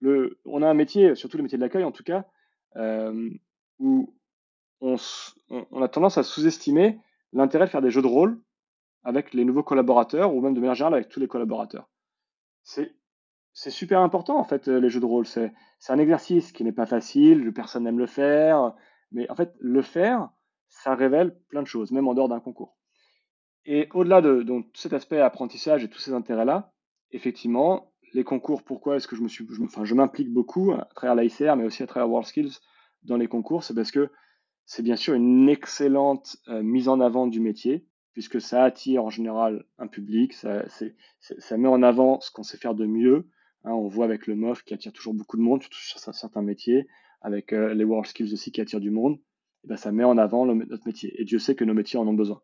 le, on a un métier, surtout les métiers de l'accueil en tout cas, euh, où on, a tendance à sous-estimer l'intérêt de faire des jeux de rôle avec les nouveaux collaborateurs ou même de manière avec tous les collaborateurs. C'est super important en fait les jeux de rôle. C'est un exercice qui n'est pas facile, personne n'aime le faire, mais en fait le faire, ça révèle plein de choses, même en dehors d'un concours. Et au-delà de cet aspect apprentissage et tous ces intérêts-là, effectivement, les concours, pourquoi est-ce que je me suis, enfin, je m'implique beaucoup à travers l'ICR, mais aussi à travers WorldSkills dans les concours, c'est parce que c'est bien sûr une excellente euh, mise en avant du métier, puisque ça attire en général un public, ça, met en avant ce qu'on sait faire de mieux. Hein, on voit avec le MOF qui attire toujours beaucoup de monde, surtout sur certains métiers, avec euh, les WorldSkills aussi qui attirent du monde. Et ben, ça met en avant notre métier. Et Dieu sait que nos métiers en ont besoin.